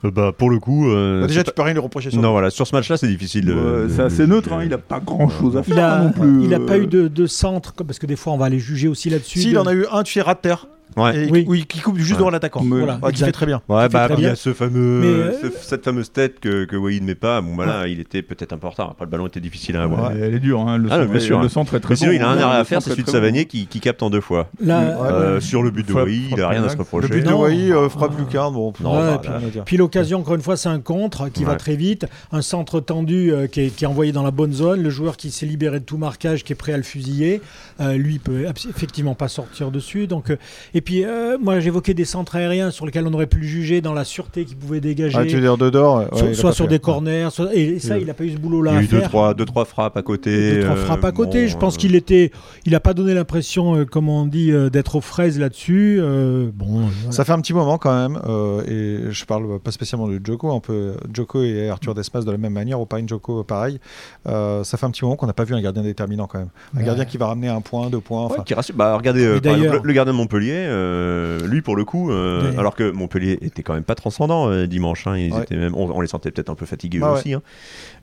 S4: Euh, bah, pour le coup. euh,
S1: Bah, Déjà,
S4: c'est
S1: tu peux rien lui reprocher sur
S4: Non, voilà, sur ce match-là, c'est difficile. de-
S2: Ouais,
S4: de-
S2: C'est assez neutre, hein, il a pas grand chose à faire
S3: il a,
S2: non plus.
S3: il a
S2: euh,
S3: pas eu de, de centre, comme- parce que des fois, on va aller juger aussi là-dessus.
S1: Si,
S3: de-
S1: il en a eu un, de terre.
S4: Ouais.
S1: Et,
S3: Oui.
S1: oui, qui coupe juste
S4: Ouais.
S1: devant l'attaquant.
S3: Voilà,
S1: Ouais, qui
S3: exact.
S1: fait très bien.
S4: Ouais, bah,
S3: très
S4: il y a
S3: bien.
S4: ce fameux,
S3: Mais, euh,
S4: ce- cette fameuse tête que, que Wade met pas. Bon, bah là, il était peut-être un peu en retard. Après, le ballon était difficile à avoir.
S2: Ouais, Elle est dure, hein, le,
S4: Ah,
S2: centre,
S4: non, bien
S2: est-
S4: sûr,
S2: le
S4: hein.
S2: centre est très
S4: Mais sinon,
S2: bon,
S4: il a un arrêt à faire, c'est
S2: est
S4: celui de Savanier qui, qui capte en deux fois.
S3: Là,
S4: Euh,
S3: ouais.
S4: sur le but de
S2: Frappe-
S4: Wai, il a rien à se
S2: frappe
S4: reprocher.
S1: Le but de. Wai euh, fera plus qu'un. Bon,
S4: bah,
S3: puis- l'occasion, encore une fois, c'est un contre qui va très vite. Un centre tendu euh, qui, est, envoyé dans la bonne zone. Le joueur qui s'est libéré de tout marquage, qui est prêt à le fusiller. Euh, lui, il peut effectivement pas sortir dessus. Donc, euh, et puis, euh, moi, j'évoquais des centres aériens sur lesquels on aurait pu le juger dans la sûreté qu'il pouvait dégager.
S1: Ah, tu veux dire de ouais,
S3: Soit-
S1: il pas
S3: sur
S1: fait.
S3: des corners. soit- et ça, il n'a pas eu ce
S4: Il
S3: boulot-là
S4: y a eu deux trois, deux, trois frappes à côté.
S3: Deux, trois
S4: euh,
S3: frappes à côté.
S4: bon,
S3: je pense
S4: euh,
S3: qu'il était, il n'a pas donné l'impression, euh, comme on dit, euh, d'être aux fraises là-dessus. Euh, bon, voilà.
S1: Ça fait un petit moment quand même, euh, et je parle pas spécialement de Joko, un peu Joko et Arthur Desmas de la même manière, Opine Joko pareil. Euh, ça fait un petit moment qu'on n'a pas vu un gardien déterminant quand même. Un
S3: Ouais.
S1: gardien qui va ramener un point, deux points.
S4: Ouais,
S1: Enfin,
S4: qui rassure. Bah, regardez, euh, le gardien de Montpellier, euh, lui pour le coup, euh, alors que Montpellier était quand même pas transcendant euh, dimanche, hein, ils
S1: Ouais.
S4: étaient même, on, on les sentait peut-être un peu fatigués eux
S1: Ah ouais.
S4: aussi. hein.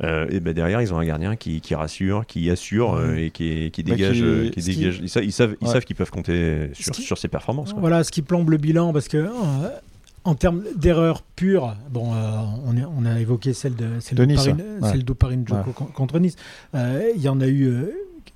S4: Euh, et ben derrière, ils ont un gardien qui, qui rassure, qui assure euh, et qui, qui
S1: Bah,
S4: dégage.
S1: qui-
S4: euh, qui
S1: ce qui-
S4: dégage. Ils, savent, ils savent, ils
S1: Ouais.
S4: savent qu'ils peuvent compter sur,
S3: Ce qui-
S4: sur ses performances. quoi.
S3: Voilà ce qui plombe le bilan parce que euh, en termes d'erreur pure, bon, euh, on, est- on a évoqué celle de celle
S1: De
S3: de
S1: Nice, ouais.
S3: celle contre Nice. Euh, Il y en a eu euh,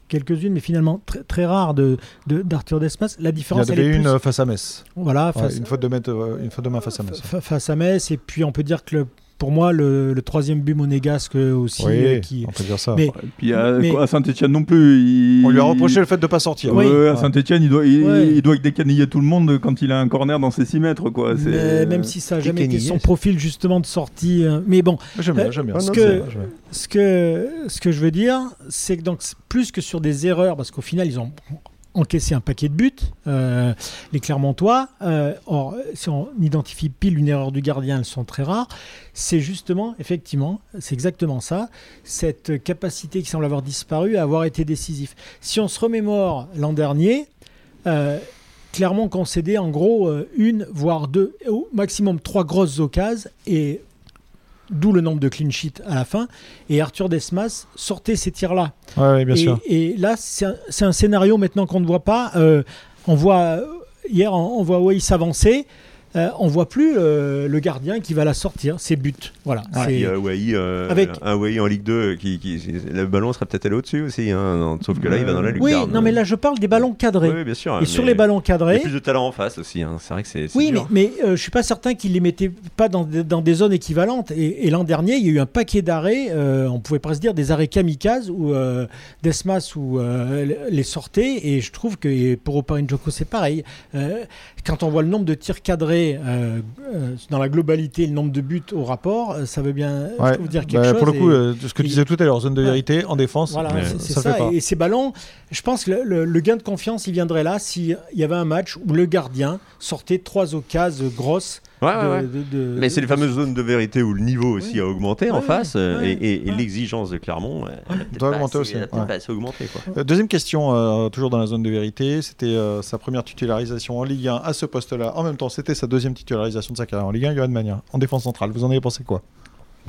S3: quelques-unes, mais finalement très, très rares de de- d'Arthur Desmas. La
S1: il y en
S3: différence,
S1: avait une
S3: plus,
S1: euh, face à Metz.
S3: voilà,
S1: Ouais,
S3: face,
S1: une, faute de mettre, euh, une faute de main face à Metz.
S3: fa- face à Metz. Et puis on peut dire que le- pour moi, le, le troisième but monégasque aussi,
S1: Oui,
S3: euh, qui,
S1: on peut dire ça.
S3: mais
S2: Et puis à,
S3: Mais-
S2: à Saint-Etienne non plus. il-
S1: On lui a reproché le fait de ne pas sortir.
S3: Oui.
S2: À. Saint-Etienne, il doit, il,
S3: Ouais.
S2: il doit décaniller tout le monde quand il a un corner dans ses 6 mètres. Quoi.
S3: Mais même si ça n'a jamais été son profil justement de sortie. euh, mais bon,
S1: J'aime bien,
S3: Euh,
S1: j'aime bien. Non,
S3: que-. Ce que, ce que je veux dire, c'est que donc, plus que sur des erreurs, parce qu'au final, ils ont encaissé un paquet de buts, euh, les Clermontois. euh, or, si on identifie pile une erreur du gardien, elles sont très rares. C'est justement, effectivement, c'est exactement ça, cette capacité qui semble avoir disparu à avoir été décisif. Si on se remémore l'an dernier, euh, Clermont concédait en gros euh, une, voire deux, au maximum trois grosses occasions, et d'où le nombre de clean sheets à la fin. Et Arthur Desmas sortait ces tirs-là.
S1: Ouais, ouais, bien
S3: et,
S1: sûr.
S3: et là, c'est un, un scénario maintenant qu'on ne voit pas. Euh, on voit euh, hier, on, on voit Way s'avancer. Euh, on voit plus euh, le gardien qui va la sortir. C'est but. Voilà.
S4: Ah,
S3: c'est-
S4: Wai, euh,
S3: Avec-
S4: un Wai en Ligue 2 qui, qui- le ballon serait peut-être allé au-dessus aussi, hein, non, sauf que là il va dans la
S3: oui,
S4: lucarne.
S3: non, mais là, je parle des ballons cadrés.
S4: Oui, oui, bien sûr.
S3: et sur les ballons
S4: Il y
S3: cadrés.
S4: a plus de talent en face aussi, hein, c'est vrai que c'est. c'est
S3: Oui, mais,
S4: dur.
S3: mais euh, je suis pas certain qu'il les mettait pas dans, des- dans des zones équivalentes. Et, et l'an dernier, il y a eu un paquet d'arrêts, on pouvait presque dire des arrêts kamikazes, où Desmas ou les sortait. Et je trouve que pour Oparin Joko, c'est pareil. Quand on voit le nombre de tirs cadrés euh, euh, dans la globalité, le nombre de buts au rapport, euh, ça veut bien
S1: Ouais.
S3: trouve dire quelque
S1: Bah,
S3: chose.
S1: pour le coup,
S3: et-
S1: ce que tu disais tout à l'heure, zone de
S3: Ouais.
S1: vérité, en défense,
S3: voilà, c'est-
S1: ça.
S3: Et, et ces ballons, je pense que le, le- le gain de confiance, il viendrait là s'il y avait un match où le gardien sortait trois occasions grosses.
S4: Ouais, ouais,
S3: de-
S4: ouais.
S3: de- de-
S4: Mais c'est les fameuses zones de vérité où le niveau aussi
S3: Oui.
S4: a augmenté en
S3: Ouais,
S4: face euh,
S3: ouais,
S4: et, et- et
S3: ouais.
S4: l'exigence de Clermont euh,
S1: Doit augmenter aussi,
S4: elle a peut-être
S1: ouais.
S4: pas assez augmenté. Quoi.
S1: Euh, Deuxième question, euh, toujours dans la zone de vérité, c'était euh, sa première titularisation en Ligue 1 à ce poste-là. En même temps, c'était sa deuxième titularisation de sa carrière en Ligue 1, Johan Magnin, en défense centrale. Vous en avez pensé quoi?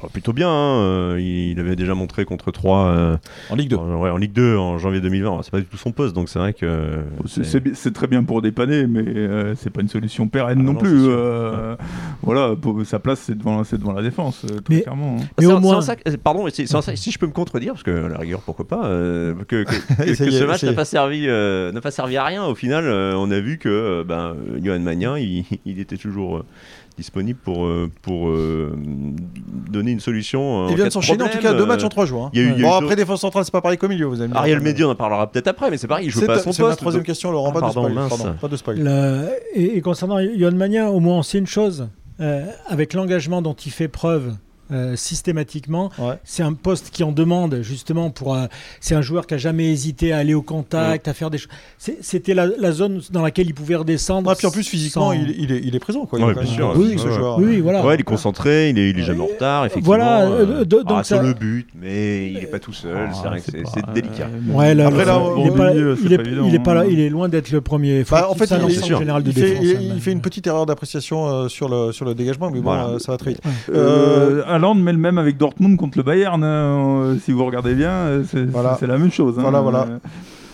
S4: Plutôt bien, hein, euh, il avait déjà montré contre 3
S1: En Ligue 2
S4: en, ouais, en Ligue 2 en janvier 2020. C'est pas du tout son poste, donc c'est vrai que.
S2: C'est- C'est bi- c'est très bien pour dépanner, mais euh, c'est pas une solution pérenne
S4: Ah
S2: non,
S4: non,
S2: plus. euh, Voilà, pour- sa place c'est devant, c'est devant la défense, euh, très
S3: Mais-
S2: clairement. hein.
S3: Mais au moins-
S4: pardon, c'est c'est en ça- si je peux me contredire, parce que à la rigueur, pourquoi pas, euh, que, que- <laughs> que- que
S1: Essayez,
S4: ce match n'a pas servi, euh, n'a pas servi à rien. Au final, euh, on a vu que euh, ben, euh, Johan Magnin, il, <laughs> il était toujours euh, disponible pour, euh, pour euh, donner une solution. euh,
S1: Il vient de s'enchaîner en tout cas deux matchs en
S4: trois
S1: jours. hein.
S4: Il y a eu- il y a
S1: Bon,
S4: eu
S1: après, défense centrale, c'est pas pareil qu'au milieu, vous dire.
S4: Ariel Médio, on en parlera peut-être après, mais c'est pareil, il joue pas à son
S1: c'est ma
S4: poste.
S1: troisième
S4: donc-
S1: question, Laurent.
S4: Ah,
S1: Pas de
S4: pardon,
S1: spoil.
S4: mince.
S1: Pardon, pas de spoil.
S3: Le- et, et concernant Johan Magnin, au moins on sait une chose, euh, avec l'engagement dont il fait preuve euh, systématiquement,
S1: Ouais.
S3: c'est un poste qui en demande justement pour. euh, c'est un joueur qui a jamais hésité à aller au contact, à faire des choses. C'était la, la zone dans laquelle il pouvait redescendre.
S1: Ah, puis en plus, physiquement,
S3: sans-
S1: il, il est, il est présent. Quoi. Il
S4: Ouais,
S1: est quand
S4: bien sûr, ouais,
S1: ce joueur.
S3: Oui, oui, voilà.
S4: Ouais, il est concentré, il est, il est jamais en retard, effectivement.
S3: Voilà,
S4: euh,
S3: euh, donc
S4: ah, sur
S3: ça-
S4: le but, mais il est pas tout seul, c'est vrai que c'est délicat.
S3: Ouais, là,
S1: Après,
S3: là, il est
S1: on-
S3: pas,
S2: milieu,
S3: il
S2: c'est
S3: est,
S2: pas évident,
S3: il est pas là,
S2: hein.
S3: il est loin d'être le premier.
S1: Bah, en fait, il- fait,
S3: défense.
S1: il-
S3: hein,
S1: une petite erreur d'appréciation euh, sur, le, sur le dégagement, mais bon, ça va très vite.
S2: Euh, Haaland met le même avec Dortmund contre le Bayern. hein, euh, si vous regardez bien, euh, c'est
S1: Voilà.
S2: la même chose. hein.
S1: Voilà, voilà.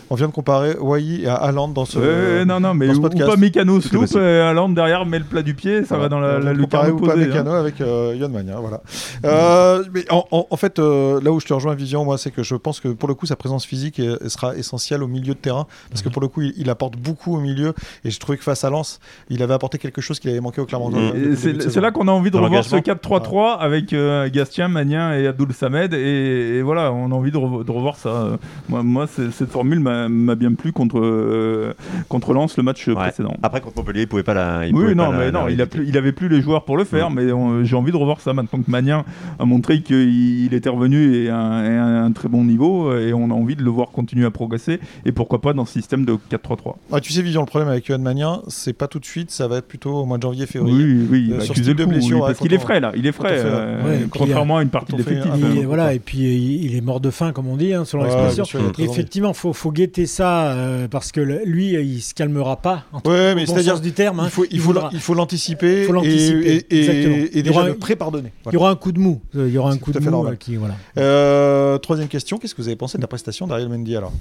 S2: Euh,
S1: On vient de comparer Wai à Haaland dans ce.
S2: Ouais, non, non, mais
S1: dans ce
S2: ou
S1: podcast.
S2: pas Mécano
S4: possible.
S2: et Haaland derrière met le plat du pied, ça va dans la, la lucarne
S1: comparer ou pas
S2: opposée.
S1: Mécano
S2: hein.
S1: avec euh, Yann voilà. Euh, mais en, en- en fait, euh, là où je te rejoins, Vivian, moi, c'est que je pense que pour le coup, sa présence physique sera essentielle au milieu de terrain, parce
S2: Mhm.
S1: que pour le coup, il, il apporte beaucoup au milieu, et je trouvais que face à Lens, il avait apporté quelque chose qui avait manqué au Clermont.
S2: C'est là qu'on a envie de
S4: Dans
S2: revoir ce
S4: l'engagement.
S2: 4-3-3 avec euh, Gastien, Magnin et Abdoul Samed. Et, et voilà, on a envie de, revo- de revoir ça. Moi, moi c'est- cette formule m'a m'a bien plu contre, euh, contre Lens le match
S4: Ouais.
S2: précédent.
S4: Après, contre Montpellier, il pouvait pas la. il
S2: Oui, non,
S4: la-
S2: mais
S4: la
S2: non, il, a plus, il avait plus les joueurs pour le faire,
S4: Mm.
S2: mais on- j'ai envie de revoir ça maintenant que Magnin a montré qu'il il était revenu et à un, et à un très bon niveau, et on a envie de le voir continuer à progresser, et pourquoi pas dans ce système de 4-3-3.
S1: Ah, tu sais, Vivian, le problème avec Yohan Magnin, c'est pas tout de suite, ça va être plutôt au mois de janvier, février.
S2: Oui, oui, il
S1: Euh,
S2: va
S1: sur ce type de
S2: coup,
S1: blessure,
S2: oui,
S1: ouais,
S2: parce qu'il est frais là, il est frais, euh,
S3: ouais,
S2: contrairement à une partie de l'effectif. hein.
S3: voilà, et puis il, est mort de faim, comme on dit, hein, selon
S1: Ouais,
S3: l'expression. Effectivement, il faut, faut guetter ça euh, parce que le- lui, il se calmera pas. En
S1: Ouais, mais
S3: bon
S1: c'est-à-dire,
S3: sens du terme. hein.
S1: il faut, il faut,
S3: voudra-
S1: il faut l'anticiper
S3: Il faut
S1: et,
S3: l'anticiper,
S1: et, et, et
S3: Il y
S1: déjà
S3: aura-
S1: le pré-pardonner.
S3: Il y aura un coup de mou. Euh, Il y aura un coup de mou euh, qui voilà.
S1: Euh, troisième question, qu'est-ce que vous avez pensé de la prestation d'Ariel Mendy alors?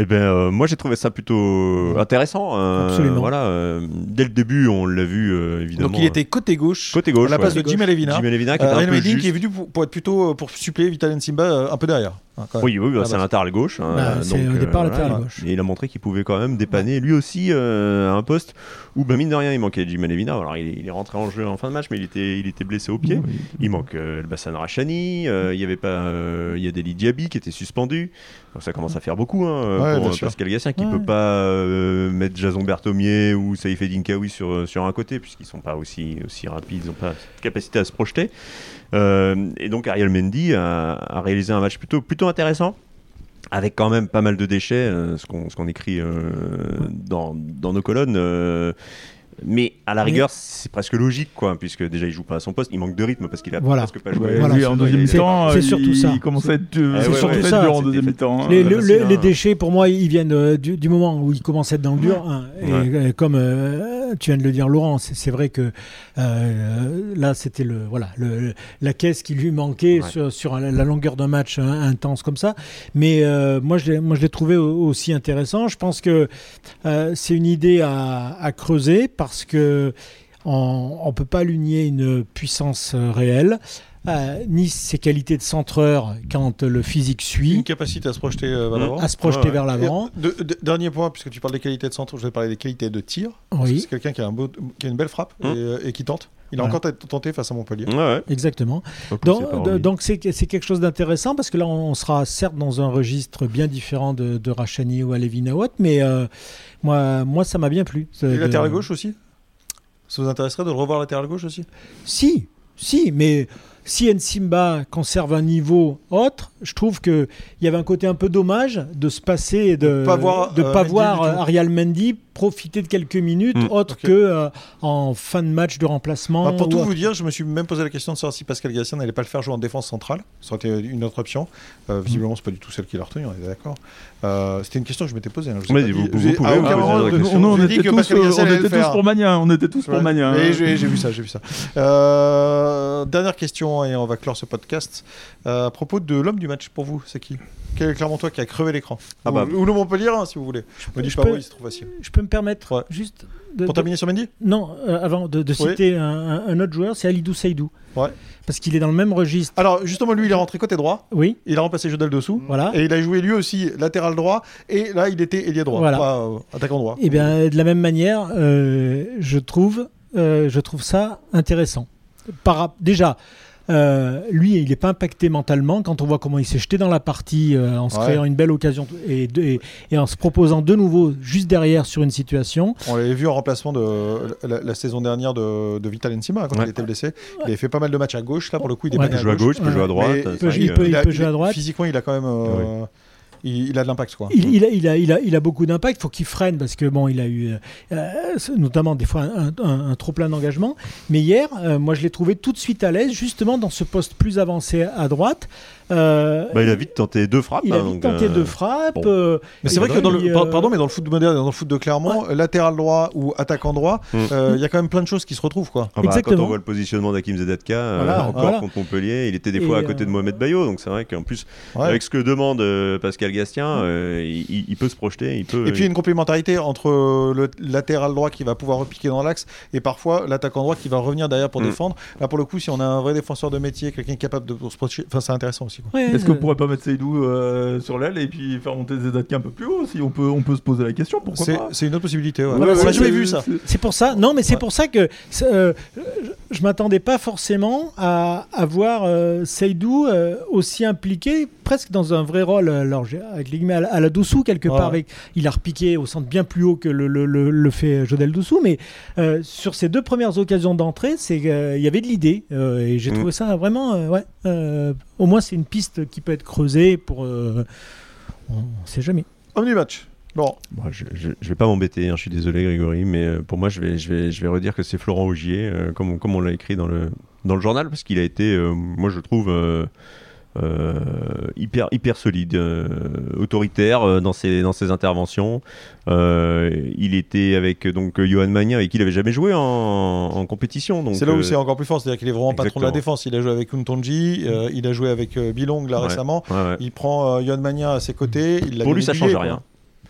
S4: Eh ben, euh, moi j'ai trouvé ça plutôt intéressant. euh,
S3: Absolument.
S4: Voilà, euh, dès le début, on l'a vu euh, évidemment.
S1: Donc il était côté gauche,
S4: côté gauche.
S1: à la place
S4: ouais.
S1: de Jim Alevina.
S4: Jim qui
S1: Euh,
S4: un peu juste.
S1: qui est venu pour, pour être plutôt euh, pour suppléer Vital Nsimba euh, un peu derrière. Hein, quand.
S4: Oui, oui, bah,
S1: Ah,
S4: c'est
S1: bah,
S4: un latéral gauche. hein,
S3: Bah, c'est
S4: donc,
S3: au départ
S4: euh,
S3: latéral
S4: voilà.
S3: gauche.
S4: Et il a montré qu'il pouvait quand même dépanner lui aussi euh, à un poste où, bah, mine de rien, il manquait Jim Alevina. Alors il est, il est rentré en jeu en fin de match, mais il était, il était blessé au pied.
S2: Oui.
S4: Il manque euh, le Bassan Rachani, euh, il y avait pas, euh, il y a Deli Diaby qui était suspendu. Donc ça commence à faire beaucoup hein,
S1: Ouais,
S4: pour euh. Pascal Gassien qui
S3: Ouais.
S4: peut pas euh, mettre Jason Berthomier ou Saïf Dinkaoui sur, sur un côté puisqu'ils sont pas aussi, aussi rapides, ils ont pas cette capacité à se projeter. Euh, et donc Ariel Mendy a, a réalisé un match plutôt, plutôt intéressant. Avec quand même pas mal de déchets, euh, ce qu'on écrit euh, dans, dans nos colonnes. euh, mais à la rigueur, c'est presque logique, quoi, puisque déjà il joue pas à son poste, il manque de rythme parce qu'il a
S3: Voilà.
S4: presque pas joué.
S2: Ouais,
S3: Voilà,
S2: lui, en deuxième mi-temps,
S3: c'est
S2: il-
S3: surtout ça.
S2: Il commençait à être,
S3: C'est
S2: ouais,
S3: surtout
S2: ouais,
S3: ça.
S2: dur en deuxième mi-temps. hein.
S3: Les, le- déchets, pour moi, ils viennent euh, du, du moment où ils commencent à être dans le dur. hein. Et
S4: Ouais.
S3: euh, comme euh, tu viens de le dire, Laurent, c'est vrai que euh, là, c'était le voilà le, la caisse qui lui manquait
S4: Ouais.
S3: sur, sur la, longueur d'un match hein, intense comme ça. Mais euh, moi, je l'ai moi, je l'ai trouvé au- aussi intéressant. Je pense que euh, c'est une idée à, à creuser parce que on ne peut pas lui nier une puissance réelle. Euh, ni ses qualités de centreur quand le physique suit,
S1: Une capacité à se projeter euh, vers
S4: Mmh.
S1: l'avant.
S3: à se projeter
S4: Ouais, ouais.
S3: vers l'avant.
S1: De- de- dernier point, puisque tu parles des qualités de centre, je vais parler des qualités de tir.
S3: Oui.
S1: C'est quelqu'un qui, a un beau- qui a une belle frappe
S4: Mmh.
S1: et, euh, et qui tente. Il a
S3: Ouais.
S1: encore tenté face à Montpellier.
S4: Ouais, ouais.
S3: Exactement.
S4: Donc,
S3: Donc,
S4: c'est
S3: quelque chose d'intéressant parce que là on sera certes dans un registre bien différent de, de Rachani ou Alevina Watt, mais euh, moi, moi ça m'a bien plu.
S1: Et
S3: De-
S1: latéral gauche aussi? Ça vous intéresserait de le revoir latéral gauche aussi?
S3: Si, si, mais si Nsimba conserve un niveau autre, je trouve que il y avait un côté un peu dommage de se passer de
S1: De pas voir,
S3: de
S1: euh,
S3: pas
S1: Mendy
S3: voir. Ariel Mendy profiter de quelques minutes
S4: Mm.
S3: autre
S1: Ok.
S3: que euh, en fin de match de remplacement.
S1: Bah, Pour
S3: ou
S1: tout
S3: autre.
S1: vous dire, je me suis même posé la question de savoir si Pascal Gassien n'allait pas le faire jouer en défense centrale. Ça aurait été une autre option. Euh, visiblement, c'est pas du tout celle qu'il a retenue, on est d'accord. Euh, C'était une question que je m'étais posée. hein. Je vous
S4: Mais
S1: pas
S4: vous-
S1: dit-
S4: vous pouvez
S1: moment
S2: on était tous, euh, on était pour Magnin. On était tous pour.
S1: Et
S2: hein.
S1: j'ai vu ça, j'ai vu ça. Euh, dernière question et on va clore ce podcast. Euh, à propos de l'homme du match pour vous, c'est qui Quel est clairement toi qui a crevé l'écran
S4: Ah bah.
S1: ou, ou le Montpellier, hein, si vous voulez. Me dis
S3: je
S1: pas
S3: peux-
S1: oui, c'est trop facile.
S3: Je peux me permettre
S1: Ouais.
S3: juste de,
S1: Pour
S3: de-
S1: terminer sur Mendy
S3: Non, euh, avant de, citer un, un- un autre joueur, c'est Alidou Saïdou.
S1: Ouais.
S3: Parce qu'il est dans le même registre.
S1: Alors justement, lui, il est rentré côté droit.
S3: Oui,
S1: Il a remplacé Jodel dessous.
S3: voilà.
S1: Et il a joué lui aussi latéral droit. Et là, il était ailier droit.
S3: Voilà.
S1: Pas, euh, attaquant droit.
S3: Et bien, de la même manière, euh, je trouve, je trouve ça intéressant. Par, déjà, euh, lui, il n'est pas impacté mentalement quand on voit comment il s'est jeté dans la partie euh, en se
S1: Ouais.
S3: créant une belle occasion et, de- et, et en se proposant de nouveau juste derrière sur une situation.
S1: On l'avait vu en remplacement de la, la saison dernière de, de Vital Nsima quand
S4: Ouais.
S1: il était blessé. Il avait fait pas mal de matchs à gauche. Là, pour le coup, il est
S3: Ouais.
S4: Il peut jouer à gauche, il peut jouer à droite.
S3: Il peut- il jouer à droite.
S1: Physiquement, il a quand même. Euh, il, il a de l'impact, quoi.
S3: Il, il a, il, a, il, a, il a beaucoup d'impact, il faut qu'il freine parce que bon, il a eu euh, notamment des fois un, un- un trop plein d'engagement. Mais hier, euh, moi je l'ai trouvé tout de suite à l'aise, justement dans ce poste plus avancé à droite, Euh,
S4: Bah, il a vite tenté deux frappes.
S3: il a
S4: hein,
S3: vite tenté
S4: euh,
S3: deux frappes.
S4: bon.
S3: euh,
S1: Mais c'est vrai que dans le,
S3: euh,
S1: pardon, mais dans le foot moderne, dans le foot de Clermont, latéral droit ou attaquant droit,
S4: Mm.
S1: euh, il y a quand même plein de choses qui se retrouvent, quoi.
S4: Ah bah, quand
S3: Exactement.
S4: on voit le positionnement d'Hakim Zedatka, euh,
S3: Voilà,
S4: encore
S3: voilà.
S4: contre Montpellier, il était des
S3: Et,
S4: fois à côté
S3: euh,
S4: de Mohamed Bayo, donc c'est vrai qu'en plus,
S1: Ouais.
S4: avec ce que demande euh, Pascal Gastien, euh, il, il peut se projeter, il peut.
S1: Et puis il y a une complémentarité entre le latéral droit qui va pouvoir repiquer dans l'axe et parfois l'attaquant droit qui va revenir derrière pour
S4: Mm.
S1: défendre. Là, pour le coup, si on a un vrai défenseur de métier, quelqu'un capable de se projeter, enfin, c'est intéressant aussi. Quoi.
S3: ouais,
S2: Est-ce qu'on
S3: euh,
S2: pourrait pas mettre Seydou euh, sur l'aile et puis faire monter Zedatka un peu plus haut si on peut, on peut se poser la question, pourquoi
S1: C'est
S2: pas?
S1: c'est une autre possibilité. ouais.
S3: Voilà,
S1: on
S3: c'est-
S1: n'a jamais
S2: c'est-
S1: vu ça.
S2: c'est-
S3: pour ça. Non, mais c'est
S1: Ouais.
S3: pour ça que euh, je, je m'attendais pas forcément à, à voir euh, Seydou euh, aussi impliqué, presque dans un vrai rôle. Alors, j'ai- avec les guillemets, à, la- à la Doussou quelque
S1: Ouais.
S3: part. Avec, il a repiqué au centre bien plus haut que le, le- le- le fait Jodel Doussou, mais euh, sur ces deux premières occasions d'entrée, c'est euh, il y avait de l'idée euh, et j'ai
S4: Mm.
S3: trouvé ça vraiment, euh, ouais. Au moins, c'est une piste qui peut être creusée pour. euh, on ne sait jamais.
S1: Homme du match. Bon,
S4: Bon, je, je, je vais pas m'embêter, hein, je suis désolé Grégory, mais euh, pour moi je vais, je vais, je vais redire que c'est Florent Augier, euh, comme, on- comme on l'a écrit dans le, dans le journal, parce qu'il a été, euh, moi je trouve, hyper, hyper solide, euh, autoritaire euh, dans, ses, dans ses interventions. Euh, il était avec donc Johan Magnin, avec qui il avait jamais joué en, en compétition.
S1: c'est là où
S4: euh,
S1: c'est encore plus fort, c'est-à-dire qu'il est vraiment patron de la défense. Il a joué avec Untonji, euh, il a joué avec euh, Bilong là
S4: Ouais.
S1: récemment.
S4: ouais, ouais.
S1: Il prend euh, Yon Mania à ses côtés. Il
S4: Pour lui, ça
S1: aiguillé,
S4: change rien.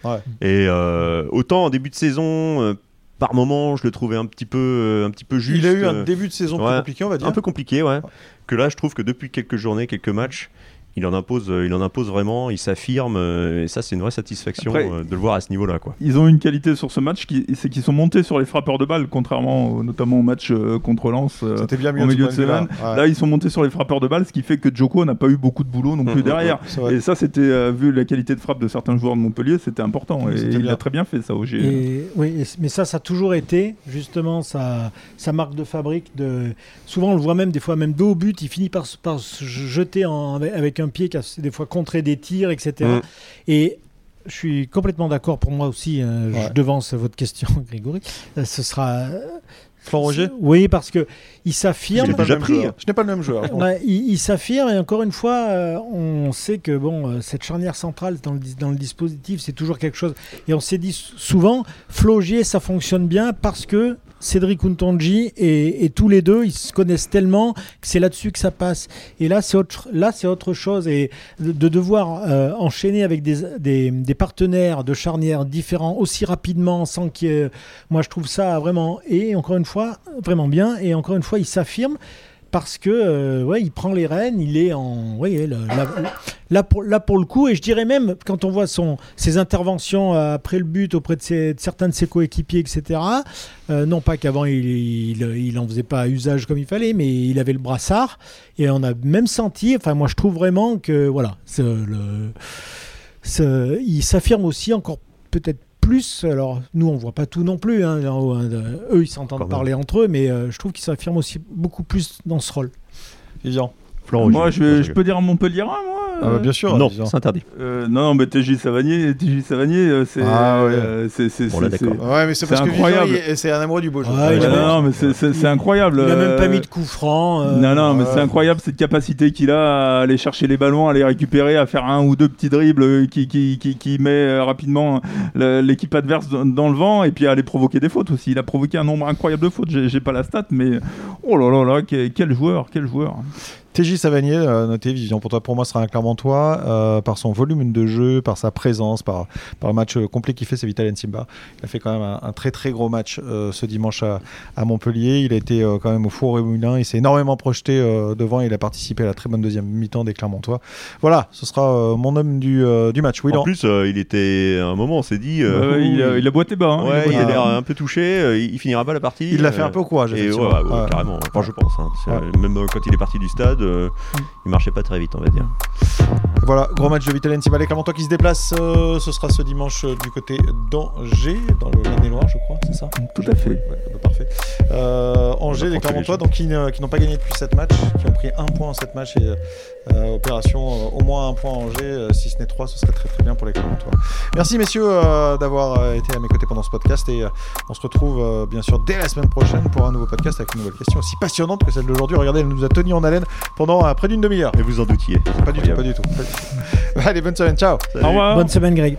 S1: Ouais.
S4: Et euh, autant en début de saison, euh, par moment, je le trouvais un petit peu, euh, un petit peu juste.
S1: Il a eu un
S4: euh,
S1: début de saison plus compliqué, on va dire.
S4: un peu compliqué, ouais. Que là, je trouve que depuis quelques journées, quelques matchs, il en impose, euh, il en impose vraiment, il s'affirme, euh, et ça, c'est une vraie satisfaction
S2: Après-
S4: euh, de le voir à ce niveau-là, quoi.
S2: Ils ont une qualité sur ce match, qui, c'est qu'ils sont montés sur les frappeurs de balles, contrairement au- notamment au match euh, contre Lens. euh,
S1: C'était bien mieux
S2: au milieu de semaine.
S1: Ouais.
S2: Là, ils sont montés sur les frappeurs de balles, ce qui fait que Joko n'a pas eu beaucoup de boulot non plus
S4: Mhm,
S2: derrière.
S1: Vrai.
S2: Et ça, c'était, euh, vu la qualité de frappe de certains joueurs de Montpellier, c'était important. Et
S1: C'était
S2: il
S1: bien.
S2: a très bien fait ça.
S3: Et, oui, et c- mais ça, ça a toujours été justement sa, sa marque de fabrique. De... Souvent, on le voit même des fois, même dos au but, il finit par, se- par se jeter en- avec, avec un pied qui a des fois contré des tirs, etc.
S4: Mm.
S3: Et je suis complètement d'accord pour moi aussi. euh,
S1: Ouais.
S3: Je devance votre question, <laughs> Grégory. Euh, Ce sera.
S1: Florent Roger
S3: Oui, parce que il
S4: Je
S3: s'affirme.
S1: joueur. Je n'ai pas le même joueur.
S3: Ouais, il, il s'affirme et encore une fois, euh, on sait que bon, euh, cette charnière centrale dans le, dans le dispositif, c'est toujours quelque chose. Et on s'est dit sou- souvent, Flogier, ça fonctionne bien parce que Cédric Untonji et, tous les deux, ils se connaissent tellement que c'est là-dessus que ça passe. Et là, c'est autre, là, c'est autre chose. Et de, de devoir euh, enchaîner avec des, des, partenaires de charnière différents aussi rapidement, sans ait- Moi, je trouve ça vraiment. Et encore une fois, vraiment bien. Et encore une fois, il s'affirme parce que euh, ouais, il prend les rênes, il est en ouais, là, là- pour, là pour le coup, et je dirais même quand on voit son, ses interventions euh, après le but auprès de, certains de ses coéquipiers, etc. euh, non pas qu'avant il, il, en faisait pas usage comme il fallait, mais il avait le brassard et on a même senti. Enfin, moi je trouve vraiment que voilà, il s'affirme aussi encore peut-être plus. Alors nous on voit pas tout non plus. hein, en haut, hein, de- eux ils s'entendent parler entre eux, mais euh, je trouve qu'il s'affirme aussi beaucoup plus dans ce rôle.
S1: Vivian.
S4: Florent
S2: Moi, je, peux dire à Montpellier, moi
S1: Ah bah, bien sûr.
S4: Non, c'est interdit.
S2: Euh, non, non, mais TJ Savanier, TJ Savanier, euh, c'est.
S1: Ah ouais.
S2: euh, c'est, c'est,
S4: Bon.
S1: Ouais, mais c'est
S2: C'est
S1: parce que
S2: incroyable.
S1: Il- c'est un amoureux du beau jeu.
S3: Ouais,
S2: c'est-
S3: il a
S2: non, mais c'est, c'est, c'est incroyable.
S3: Il a même pas
S2: euh,
S3: mis de coup franc. euh,
S2: Non, non, mais
S1: ouais.
S2: c'est incroyable cette capacité qu'il a à aller chercher les ballons, à les récupérer, à faire un ou deux petits dribbles qui, qui, qui, qui met rapidement l'équipe adverse dans le vent et puis à aller provoquer des fautes aussi. Il a provoqué un nombre incroyable de fautes. J'ai, j'ai pas la stat, mais oh là là là, quel joueur, quel joueur.
S1: TJ Savanier, euh, notez, Vivian, pour toi, pour moi, sera un Clermontois euh, par son volume de jeu, par sa présence, par, par le match euh, complet qu'il fait, c'est Vital Simba. Il a fait quand même un, un très très gros match euh, ce dimanche à, à Montpellier. Il a été euh, quand même au four et au moulin. Il s'est énormément projeté euh, devant. Il a participé à la très bonne deuxième mi-temps des Clermontois. Voilà, ce sera euh, mon homme du, euh, du match. Oui,
S4: En plus, euh, il était à un moment, on s'est dit. euh,
S2: il, a, il a boité bas. hein,
S4: ouais,
S2: il a
S4: l'air un peu touché. euh, il finira pas la partie.
S1: il l'a fait un peu au courage,
S4: Et ouais, ouais, ouais,
S1: Ouais.
S4: carrément. Enfin, je pense. hein. Même euh, quand il est parti du stade, il marchait pas très vite, on va dire.
S1: Voilà, gros match de Vitalen Tibalé Clermontois qui se déplace. euh, ce sera ce dimanche euh, du côté d'Angers, dans le Maine-et-Loire, je crois, c'est ça
S2: Tout à fait.
S1: Ouais, bah, parfait. Euh, Angers, les Clermontois, donc qui, n'ont pas gagné depuis 7 matchs, qui ont pris un point en 7 matchs et opération au moins un point à Angers, si ce n'est 3, ce serait très très bien pour les Clermontois. Merci messieurs d'avoir été à mes côtés pendant ce podcast et on se retrouve bien sûr dès la semaine prochaine pour un nouveau podcast avec une nouvelle question aussi passionnante que celle d'aujourd'hui. Regardez, elle nous a tenu en haleine pendant près d'une demi-heure.
S4: Et vous en doutiez.
S1: Pas du tout, pas du tout. pas du tout. Allez, bonne semaine, ciao
S4: Salut.
S2: Au revoir.
S3: Bonne semaine, Greg.